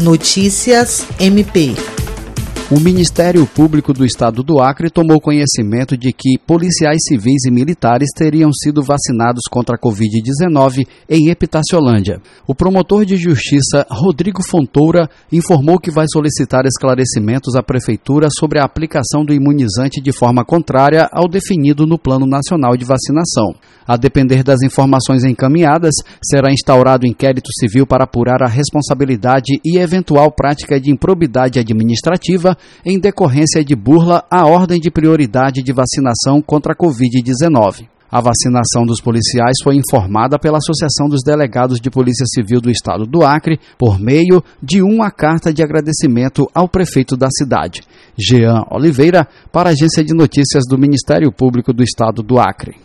Notícias MP. O Ministério Público do Estado do Acre tomou conhecimento de que policiais civis e militares teriam sido vacinados contra a Covid-19 em Epitaciolândia. O promotor de justiça, Rodrigo Fontoura, informou que vai solicitar esclarecimentos à Prefeitura sobre a aplicação do imunizante de forma contrária ao definido no Plano Nacional de Vacinação. A depender das informações encaminhadas, será instaurado inquérito civil para apurar a responsabilidade e eventual prática de improbidade administrativa em decorrência de burla à ordem de prioridade de vacinação contra a Covid-19. A vacinação dos policiais foi informada pela Associação dos Delegados de Polícia Civil do Estado do Acre por meio de uma carta de agradecimento ao prefeito da cidade, Jean Oliveira, para a Agência de Notícias do Ministério Público do Estado do Acre.